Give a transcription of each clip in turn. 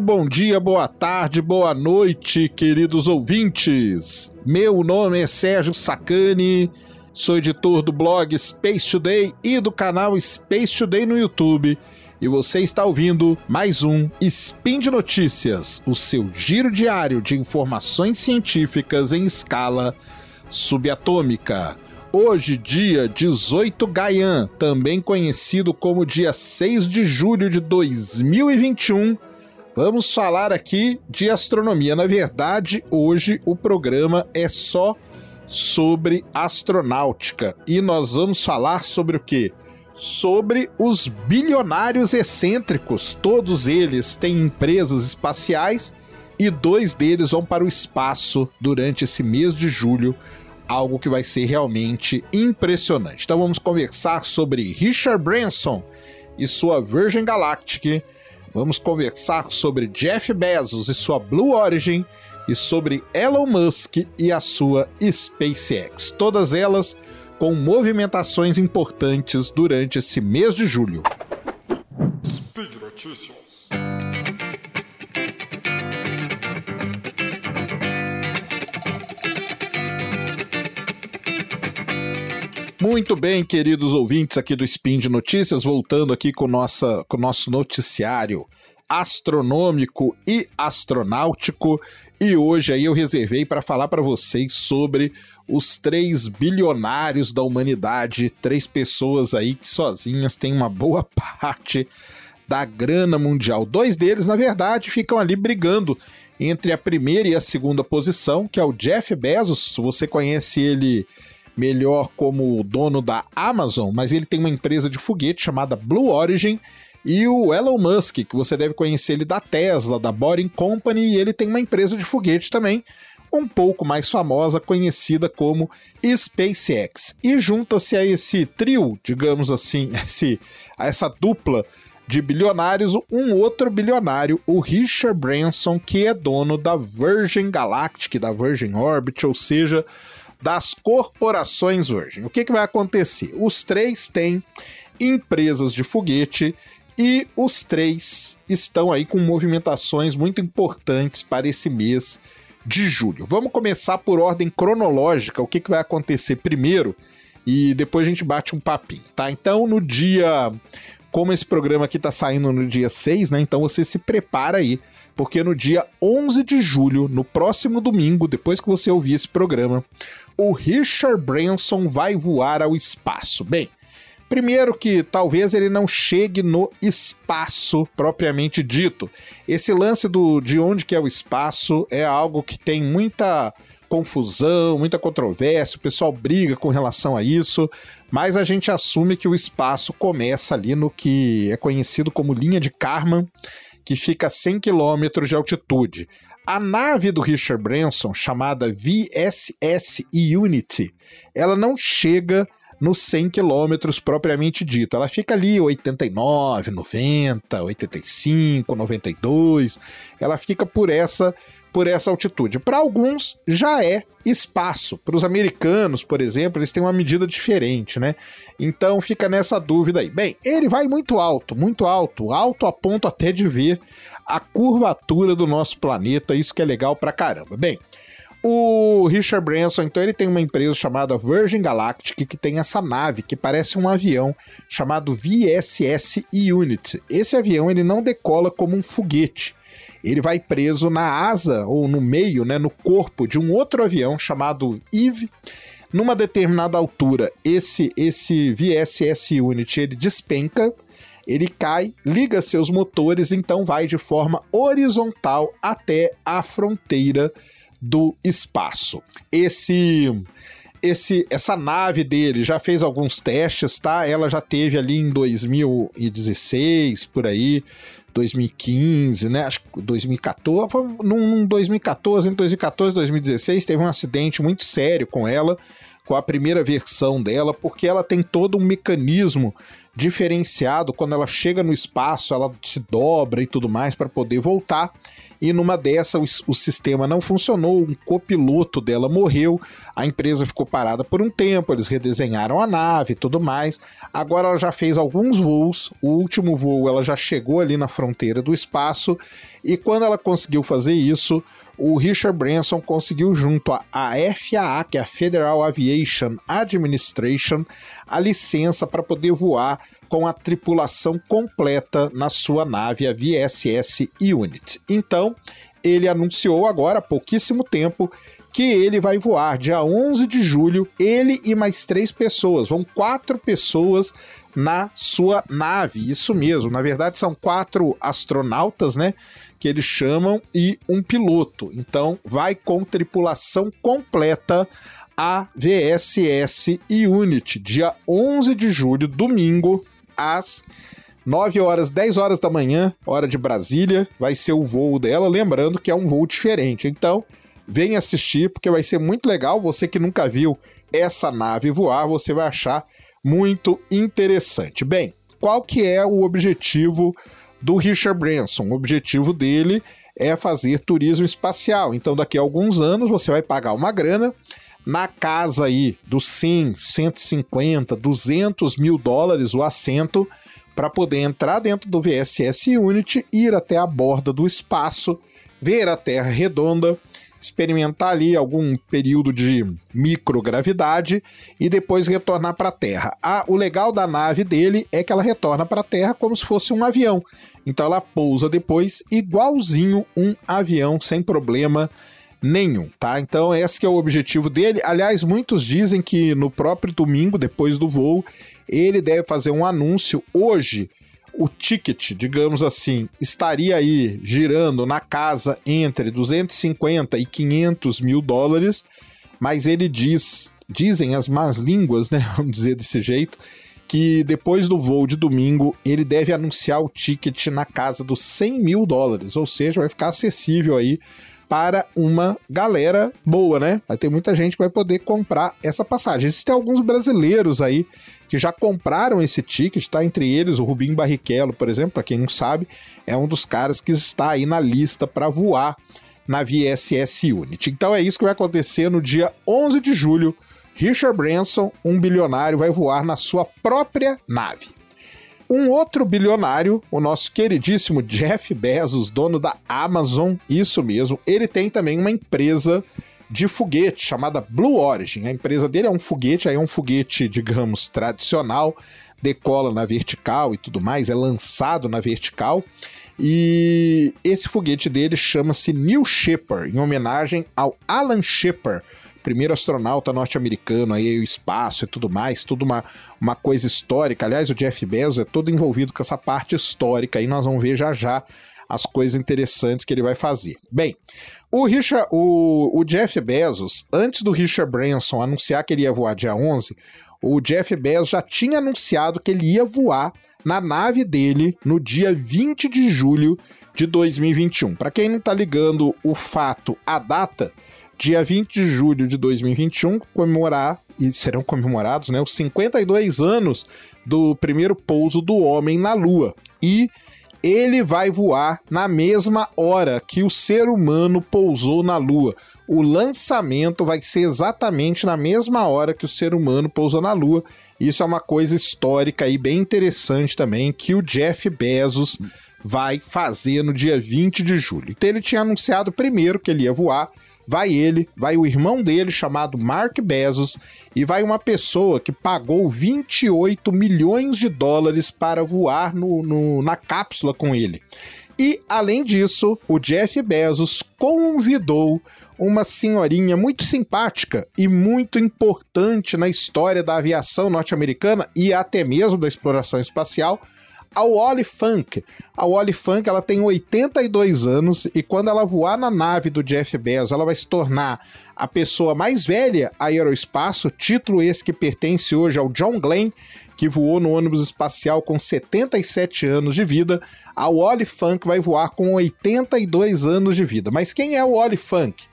Muito bom dia, boa tarde, boa noite, queridos ouvintes. Meu nome é Sérgio Sacani, sou editor do blog Space Today e do canal Space Today no YouTube. E você está ouvindo mais um Spin de Notícias, o seu giro diário de informações científicas em escala subatômica. Hoje, dia 18 Gaian, também conhecido como dia 6 de julho de 2021 Vamos falar aqui de astronomia. Na verdade, hoje o programa é só sobre astronáutica e nós vamos falar sobre o que? Sobre os bilionários excêntricos. Todos eles têm empresas espaciais e dois deles vão para o espaço durante esse mês de julho, algo que vai ser realmente impressionante. Então vamos conversar sobre Richard Branson e sua Virgin Galactic Vamos conversar sobre Jeff Bezos e sua Blue Origin e sobre Elon Musk e a sua SpaceX. Todas elas com movimentações importantes durante esse mês de julho. Speed Notícias. Muito bem, queridos ouvintes aqui do Spin de Notícias, voltando aqui com, nossa, com o nosso noticiário astronômico e astronáutico. E hoje aí eu reservei para falar para vocês sobre os três bilionários da humanidade, três pessoas aí que sozinhas têm uma boa parte da grana mundial. Dois deles, na verdade, ficam ali brigando entre a primeira e a segunda posição, que é o Jeff Bezos. Você conhece ele melhor como dono da Amazon, mas ele tem uma empresa de foguete chamada Blue Origin. E o Elon Musk, que você deve conhecer ele da Tesla, da Boring Company, e ele tem uma empresa de foguete também, um pouco mais famosa, conhecida como SpaceX. E junta-se a esse trio, digamos assim, esse, a essa dupla de bilionários, um outro bilionário, o Richard Branson, que é dono da Virgin Galactic, da Virgin Orbit, ou seja, das corporações Virgin. O que, que vai acontecer? Os três têm empresas de foguete e os três estão aí com movimentações muito importantes para esse mês de julho. Vamos começar por ordem cronológica, o que, que vai acontecer primeiro e depois a gente bate um papinho, tá? Então, no dia. Como esse programa aqui tá saindo no dia 6, né? Então você se prepara aí, porque no dia 11 de julho, no próximo domingo, depois que você ouvir esse programa, o Richard Branson vai voar ao espaço. Bem, Primeiro que talvez ele não chegue no espaço propriamente dito. Esse lance do de onde que é o espaço é algo que tem muita confusão, muita controvérsia, o pessoal briga com relação a isso, mas a gente assume que o espaço começa ali no que é conhecido como linha de Kármán, que fica a 100 km de altitude. A nave do Richard Branson, chamada VSS Unity, ela não chega nos 100 quilômetros propriamente dito. Ela fica ali 89, 90, 85, 92. Ela fica por essa por essa altitude. Para alguns já é espaço. Para os americanos, por exemplo, eles têm uma medida diferente, né? Então fica nessa dúvida aí. Bem, ele vai muito alto, muito alto, alto a ponto até de ver a curvatura do nosso planeta, isso que é legal pra caramba. Bem, o Richard Branson, então, ele tem uma empresa chamada Virgin Galactic que tem essa nave que parece um avião chamado VSS Unity. Esse avião ele não decola como um foguete. Ele vai preso na asa ou no meio, né, no corpo de um outro avião chamado Eve. Numa determinada altura, esse esse VSS Unity ele despenca ele cai, liga seus motores, então vai de forma horizontal até a fronteira do espaço. Esse esse, essa nave dele já fez alguns testes, tá? Ela já teve ali em 2016, por aí, 2015, né? Acho que 2014, num 2014, em 2014, 2016, teve um acidente muito sério com ela, com a primeira versão dela, porque ela tem todo um mecanismo diferenciado quando ela chega no espaço, ela se dobra e tudo mais para poder voltar. E numa dessa o, o sistema não funcionou, um copiloto dela morreu, a empresa ficou parada por um tempo, eles redesenharam a nave e tudo mais. Agora ela já fez alguns voos, o último voo ela já chegou ali na fronteira do espaço e quando ela conseguiu fazer isso, o Richard Branson conseguiu, junto à FAA, que é a Federal Aviation Administration, a licença para poder voar com a tripulação completa na sua nave, a VSS Unit. Então, ele anunciou agora, há pouquíssimo tempo, que ele vai voar dia 11 de julho, ele e mais três pessoas, vão quatro pessoas na sua nave, isso mesmo, na verdade são quatro astronautas, né, que eles chamam, e um piloto. Então, vai com tripulação completa a VSS Unity, dia 11 de julho, domingo, às 9 horas, 10 horas da manhã, hora de Brasília, vai ser o voo dela, lembrando que é um voo diferente. Então, vem assistir, porque vai ser muito legal. Você que nunca viu essa nave voar, você vai achar muito interessante. Bem, qual que é o objetivo do Richard Branson. O objetivo dele é fazer turismo espacial. Então, daqui a alguns anos, você vai pagar uma grana na casa aí dos 100, 150, 200 mil dólares o assento para poder entrar dentro do VSS Unity, ir até a borda do espaço, ver a Terra redonda, experimentar ali algum período de microgravidade e depois retornar para a Terra. Ah, o legal da nave dele é que ela retorna para a Terra como se fosse um avião. Então ela pousa depois igualzinho um avião sem problema nenhum, tá? Então esse é o objetivo dele. Aliás, muitos dizem que no próprio domingo, depois do voo, ele deve fazer um anúncio hoje o ticket, digamos assim, estaria aí girando na casa entre 250 e 500 mil dólares, mas ele diz, dizem as más línguas, né, vamos dizer desse jeito, que depois do voo de domingo ele deve anunciar o ticket na casa dos 100 mil dólares, ou seja, vai ficar acessível aí para uma galera boa, né? Vai ter muita gente que vai poder comprar essa passagem. Existem alguns brasileiros aí que já compraram esse ticket, tá? Entre eles o Rubinho Barrichello, por exemplo, para quem não sabe, é um dos caras que está aí na lista para voar na VSS Unity. Então é isso que vai acontecer no dia 11 de julho. Richard Branson, um bilionário, vai voar na sua própria nave. Um outro bilionário, o nosso queridíssimo Jeff Bezos, dono da Amazon, isso mesmo, ele tem também uma empresa de foguete chamada Blue Origin. A empresa dele é um foguete, aí é um foguete, digamos, tradicional, decola na vertical e tudo mais, é lançado na vertical. E esse foguete dele chama-se New Shepard, em homenagem ao Alan Shepard, primeiro astronauta norte-americano aí o espaço e tudo mais, tudo uma, uma coisa histórica. Aliás, o Jeff Bezos é todo envolvido com essa parte histórica aí, nós vamos ver já já as coisas interessantes que ele vai fazer. Bem, o, Richard, o, o Jeff Bezos, antes do Richard Branson anunciar que ele ia voar dia 11, o Jeff Bezos já tinha anunciado que ele ia voar na nave dele no dia 20 de julho de 2021. Para quem não está ligando o fato, a data, dia 20 de julho de 2021, comemorar, e serão comemorados, né, os 52 anos do primeiro pouso do homem na Lua. E ele vai voar na mesma hora que o ser humano pousou na Lua. O lançamento vai ser exatamente na mesma hora que o ser humano pousou na Lua. Isso é uma coisa histórica e bem interessante também que o Jeff Bezos vai fazer no dia 20 de julho. Então ele tinha anunciado primeiro que ele ia voar vai ele, vai o irmão dele chamado Mark Bezos e vai uma pessoa que pagou 28 milhões de dólares para voar no, no, na cápsula com ele. E, além disso, o Jeff Bezos convidou uma senhorinha muito simpática e muito importante na história da aviação norte-americana e até mesmo da exploração espacial, a Wally Funk. A Wally Funk ela tem 82 anos e quando ela voar na nave do Jeff Bezos, ela vai se tornar a pessoa mais velha a aeroespaço, título esse que pertence hoje ao John Glenn, que voou no ônibus espacial com 77 anos de vida. A Wally Funk vai voar com 82 anos de vida. Mas quem é o Wally Funk?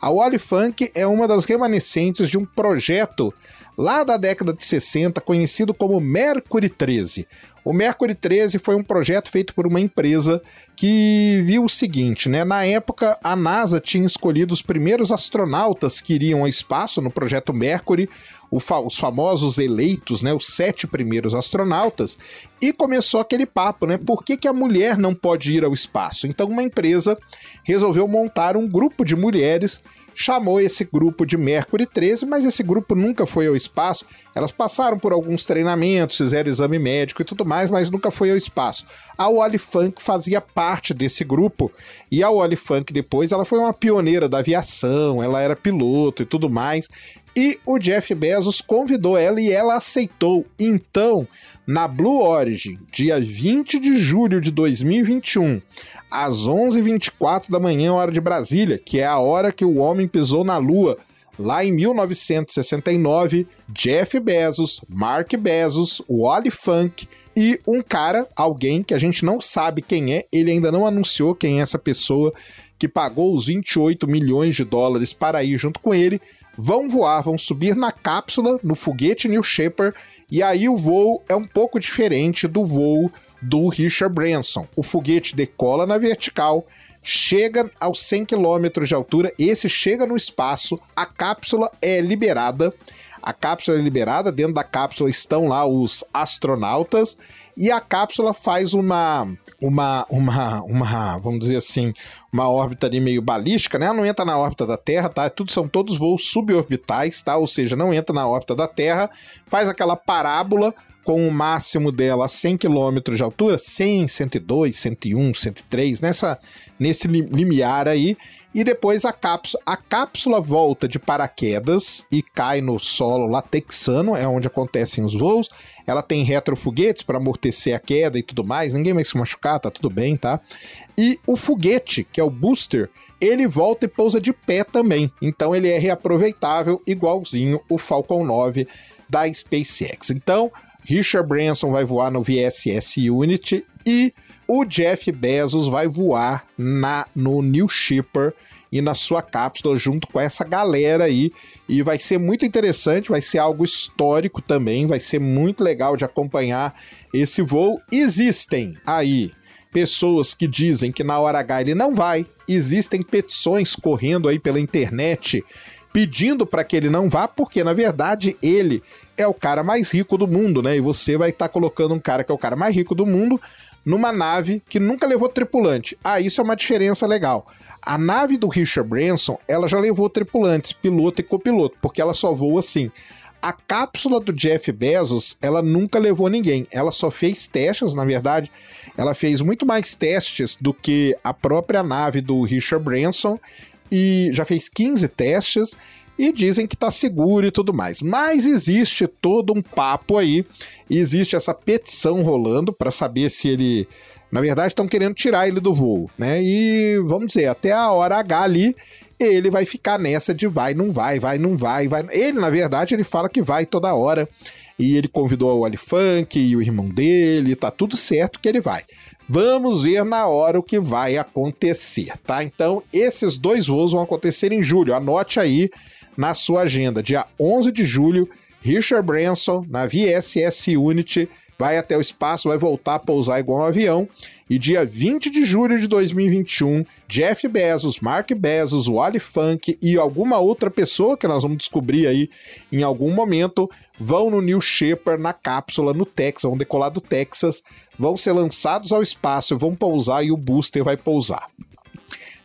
A Wally Funk é uma das remanescentes de um projeto lá da década de 60 conhecido como Mercury 13. O Mercury 13 foi um projeto feito por uma empresa que viu o seguinte, né? Na época, a NASA tinha escolhido os primeiros astronautas que iriam ao espaço no projeto Mercury, os famosos eleitos, né? Os sete primeiros astronautas, e começou aquele papo, né? Por que, que a mulher não pode ir ao espaço? Então, uma empresa resolveu montar um grupo de mulheres chamou esse grupo de Mercury 13, mas esse grupo nunca foi ao espaço. Elas passaram por alguns treinamentos, fizeram exame médico e tudo mais, mas nunca foi ao espaço. A Wally Funk fazia parte desse grupo e a Wally Funk depois ela foi uma pioneira da aviação, ela era piloto e tudo mais. E o Jeff Bezos convidou ela e ela aceitou. Então, na Blue Origin, dia 20 de julho de 2021, às 11h24 da manhã, hora de Brasília, que é a hora que o homem pisou na Lua. Lá em 1969, Jeff Bezos, Mark Bezos, Wally Funk e um cara, alguém que a gente não sabe quem é, ele ainda não anunciou quem é essa pessoa que pagou os 28 milhões de dólares para ir junto com ele, vão voar, vão subir na cápsula, no foguete New Shepard, e aí o voo é um pouco diferente do voo do Richard Branson. O foguete decola na vertical, chega aos 100 km de altura, esse chega no espaço, a cápsula é liberada. A cápsula é liberada, dentro da cápsula estão lá os astronautas e a cápsula faz uma uma uma uma, vamos dizer assim, uma órbita ali meio balística, né? Ela não entra na órbita da Terra, tá? Tudo são todos voos suborbitais, tá? Ou seja, não entra na órbita da Terra, faz aquela parábola com o máximo dela a 100 km de altura, 100, 102, 101, 103, nessa, nesse limiar aí, e depois a cápsula, a cápsula volta de paraquedas e cai no solo lá texano, é onde acontecem os voos. Ela tem retrofoguetes para amortecer a queda e tudo mais, ninguém vai se machucar, tá tudo bem, tá? E o foguete, que é o booster, ele volta e pousa de pé também. Então ele é reaproveitável, igualzinho o Falcon 9 da SpaceX. Então, Richard Branson vai voar no VSS Unity e o Jeff Bezos vai voar na no New Shipper e na sua cápsula junto com essa galera aí. E vai ser muito interessante, vai ser algo histórico também, vai ser muito legal de acompanhar esse voo. Existem aí pessoas que dizem que na hora H ele não vai, existem petições correndo aí pela internet pedindo para que ele não vá, porque na verdade ele é o cara mais rico do mundo, né? E você vai estar tá colocando um cara que é o cara mais rico do mundo numa nave que nunca levou tripulante. Ah, isso é uma diferença legal. A nave do Richard Branson, ela já levou tripulantes, piloto e copiloto, porque ela só voa assim. A cápsula do Jeff Bezos, ela nunca levou ninguém. Ela só fez testes, na verdade, ela fez muito mais testes do que a própria nave do Richard Branson e já fez 15 testes e dizem que está seguro e tudo mais. Mas existe todo um papo aí, existe essa petição rolando para saber se ele. Na verdade, estão querendo tirar ele do voo, né? E vamos dizer, até a hora H ali, ele vai ficar nessa de vai, não vai, vai, não vai, vai. Ele, na verdade, ele fala que vai toda hora. E ele convidou o Ali Funk e o irmão dele, tá tudo certo que ele vai. Vamos ver na hora o que vai acontecer, tá? Então, esses dois voos vão acontecer em julho. Anote aí na sua agenda. Dia 11 de julho, Richard Branson, na VSS Unity, vai até o espaço, vai voltar a pousar igual um avião. E dia 20 de julho de 2021, Jeff Bezos, Mark Bezos, Wally Funk e alguma outra pessoa que nós vamos descobrir aí em algum momento vão no New Shepard na cápsula no Texas, vão decolar do Texas, vão ser lançados ao espaço, vão pousar e o booster vai pousar.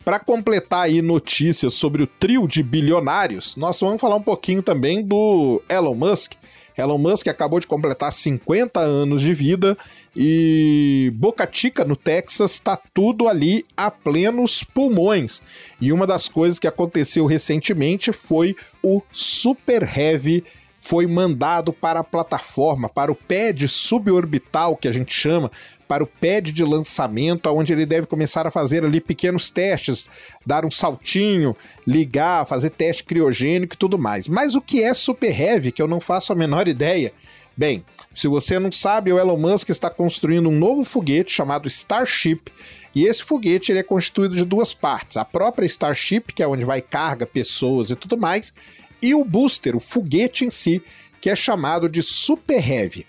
Para completar aí notícias sobre o trio de bilionários, nós vamos falar um pouquinho também do Elon Musk. Elon Musk acabou de completar 50 anos de vida e Boca Chica, no Texas, está tudo ali a plenos pulmões. E uma das coisas que aconteceu recentemente foi o Super Heavy foi mandado para a plataforma, para o pad suborbital que a gente chama, para o pad de lançamento, onde ele deve começar a fazer ali pequenos testes, dar um saltinho, ligar, fazer teste criogênico e tudo mais. Mas o que é Super Heavy, que eu não faço a menor ideia? Bem, se você não sabe, o Elon Musk está construindo um novo foguete chamado Starship. E esse foguete ele é constituído de duas partes: a própria Starship, que é onde vai carga, pessoas e tudo mais, e o booster, o foguete em si, que é chamado de Super Heavy.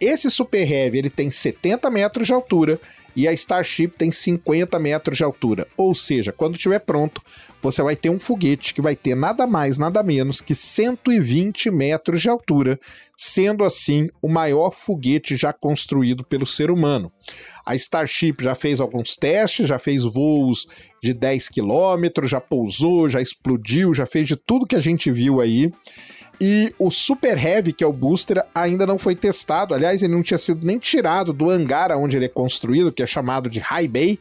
Esse Super Heavy ele tem 70 metros de altura e a Starship tem 50 metros de altura. Ou seja, quando estiver pronto, você vai ter um foguete que vai ter nada mais, nada menos que 120 metros de altura, sendo assim o maior foguete já construído pelo ser humano. A Starship já fez alguns testes, já fez voos de 10 quilômetros, já pousou, já explodiu, já fez de tudo que a gente viu aí. E o Super Heavy, que é o booster, ainda não foi testado. Aliás, ele não tinha sido nem tirado do hangar onde ele é construído, que é chamado de High Bay.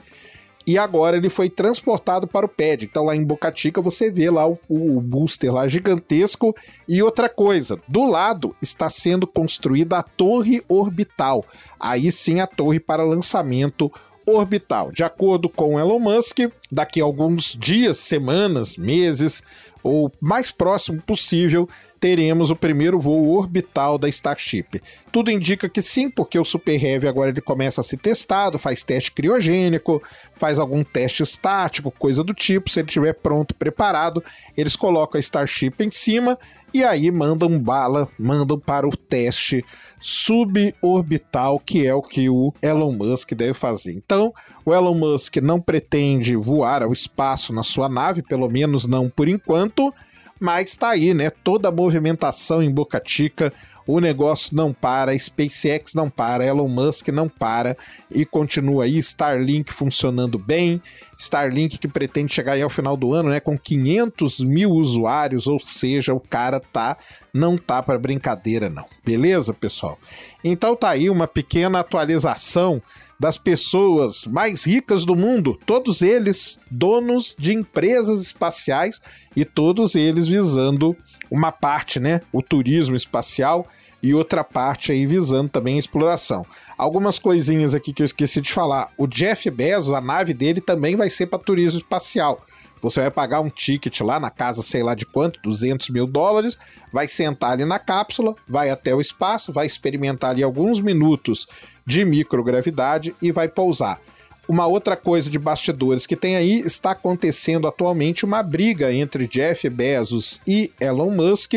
E agora ele foi transportado para o pad. Então lá em Boca Chica você vê lá o, o booster lá gigantesco. E outra coisa, do lado está sendo construída a torre orbital. Aí sim a torre para lançamento orbital. De acordo com Elon Musk, daqui a alguns dias, semanas, meses, ou mais próximo possível, teremos o primeiro voo orbital da Starship. Tudo indica que sim, porque o Super Heavy agora ele começa a ser testado, faz teste criogênico, faz algum teste estático, coisa do tipo. Se ele estiver pronto, preparado, eles colocam a Starship em cima e aí mandam bala, mandam para o teste suborbital, que é o que o Elon Musk deve fazer. Então, o Elon Musk não pretende voar ao espaço na sua nave, pelo menos não por enquanto, mas está aí, né? Toda a movimentação em Boca Chica, o negócio não para, SpaceX não para, Elon Musk não para e continua aí. Starlink funcionando bem, Starlink que pretende chegar aí ao final do ano, né? Com 500 mil usuários, ou seja, o cara tá, não tá para brincadeira, não. Beleza, pessoal? Então tá aí uma pequena atualização das pessoas mais ricas do mundo, todos eles donos de empresas espaciais e todos eles visando uma parte, né, o turismo espacial e outra parte aí visando também a exploração. Algumas coisinhas aqui que eu esqueci de falar. O Jeff Bezos, a nave dele também vai ser para turismo espacial. Você vai pagar um ticket lá na casa, sei lá de quanto, 200 mil dólares, vai sentar ali na cápsula, vai até o espaço, vai experimentar ali alguns minutos de microgravidade e vai pousar. Uma outra coisa de bastidores que tem aí está acontecendo atualmente uma briga entre Jeff Bezos e Elon Musk,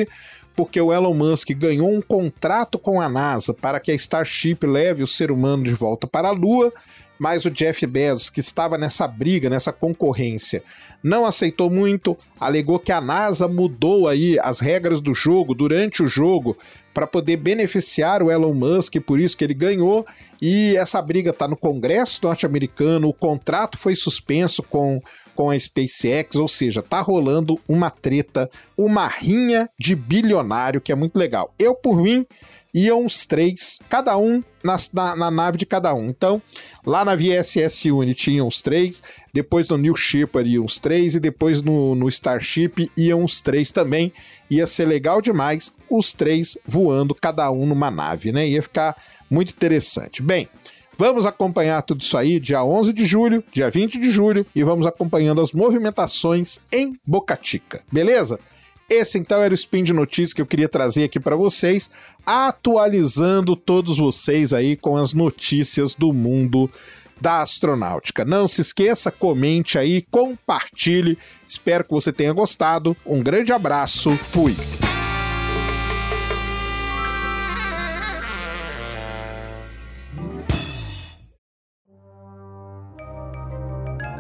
porque o Elon Musk ganhou um contrato com a NASA para que a Starship leve o ser humano de volta para a Lua, mas o Jeff Bezos, que estava nessa briga, nessa concorrência, não aceitou muito, alegou que a NASA mudou aí as regras do jogo durante o jogo para poder beneficiar o Elon Musk, por isso que ele ganhou. E essa briga está no Congresso norte-americano, o contrato foi suspenso com, com a SpaceX, ou seja, tá rolando uma treta, uma rinha de bilionário que é muito legal. Eu, por mim, iam os três, cada um na, na, na, nave de cada um. Então, lá na VSS Unity iam os três, depois no New Shepard iam os três, e depois no, no Starship iam os três também. Ia ser legal demais, os três voando, cada um numa nave, né? Ia ficar muito interessante. Bem. Vamos acompanhar tudo isso aí dia 11 de julho, dia 20 de julho e vamos acompanhando as movimentações em Boca Chica, beleza? Esse então era o Spin de Notícias que eu queria trazer aqui para vocês, atualizando todos vocês aí com as notícias do mundo da astronáutica. Não se esqueça, comente aí, compartilhe. Espero que você tenha gostado. Um grande abraço. Fui.